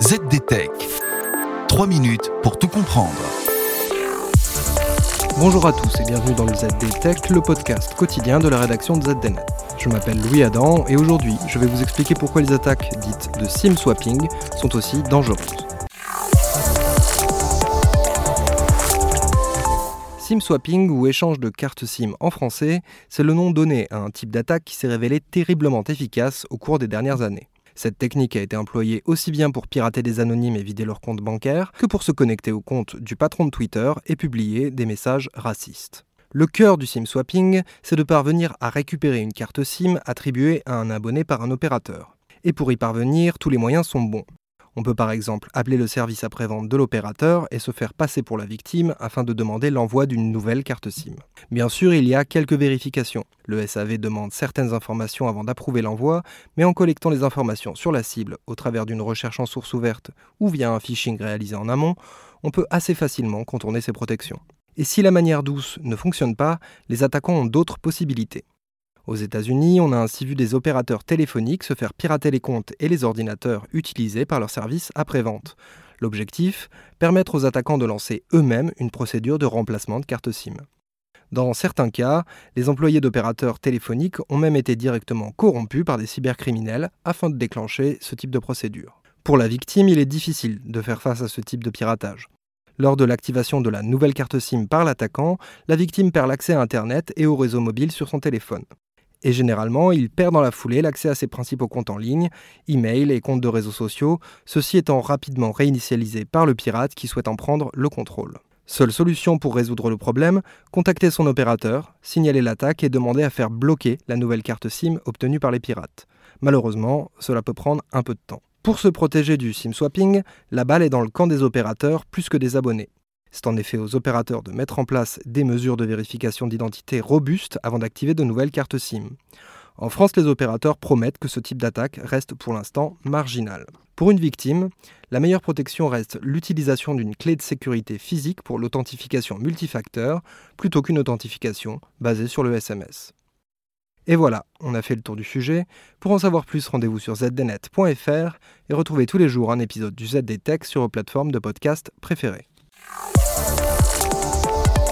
ZDTech. 3 minutes pour tout comprendre. Bonjour à tous et bienvenue dans le ZDTech, le podcast quotidien de la rédaction de ZDNet. Je m'appelle Louis Adam et aujourd'hui je vais vous expliquer pourquoi les attaques dites de SIM swapping sont aussi dangereuses. SIM swapping ou échange de cartes SIM en français, c'est le nom donné à un type d'attaque qui s'est révélé terriblement efficace au cours des dernières années. Cette technique a été employée aussi bien pour pirater des anonymes et vider leur compte bancaire que pour se connecter au compte du patron de Twitter et publier des messages racistes. Le cœur du SIM swapping, c'est de parvenir à récupérer une carte SIM attribuée à un abonné par un opérateur. Et pour y parvenir, tous les moyens sont bons. On peut par exemple appeler le service après-vente de l'opérateur et se faire passer pour la victime afin de demander l'envoi d'une nouvelle carte SIM. Bien sûr, il y a quelques vérifications. Le SAV demande certaines informations avant d'approuver l'envoi, mais en collectant les informations sur la cible au travers d'une recherche en source ouverte ou via un phishing réalisé en amont, on peut assez facilement contourner ces protections. Et si la manière douce ne fonctionne pas, les attaquants ont d'autres possibilités. Aux États-Unis, on a ainsi vu des opérateurs téléphoniques se faire pirater les comptes et les ordinateurs utilisés par leurs services après-vente. L'objectif? Permettre aux attaquants de lancer eux-mêmes une procédure de remplacement de carte SIM. Dans certains cas, les employés d'opérateurs téléphoniques ont même été directement corrompus par des cybercriminels afin de déclencher ce type de procédure. Pour la victime, il est difficile de faire face à ce type de piratage. Lors de l'activation de la nouvelle carte SIM par l'attaquant, la victime perd l'accès à Internet et au réseau mobile sur son téléphone. Et généralement, il perd dans la foulée l'accès à ses principaux comptes en ligne, email et comptes de réseaux sociaux, ceci étant rapidement réinitialisé par le pirate qui souhaite en prendre le contrôle. Seule solution pour résoudre le problème, contacter son opérateur, signaler l'attaque et demander à faire bloquer la nouvelle carte SIM obtenue par les pirates. Malheureusement, cela peut prendre un peu de temps. Pour se protéger du SIM swapping, la balle est dans le camp des opérateurs plus que des abonnés. C'est en effet aux opérateurs de mettre en place des mesures de vérification d'identité robustes avant d'activer de nouvelles cartes SIM. En France, les opérateurs promettent que ce type d'attaque reste pour l'instant marginal. Pour une victime, la meilleure protection reste l'utilisation d'une clé de sécurité physique pour l'authentification multifacteur plutôt qu'une authentification basée sur le SMS. Et voilà, on a fait le tour du sujet. Pour en savoir plus, rendez-vous sur zdnet.fr et retrouvez tous les jours un épisode du ZD sur vos plateformes de podcast préférées.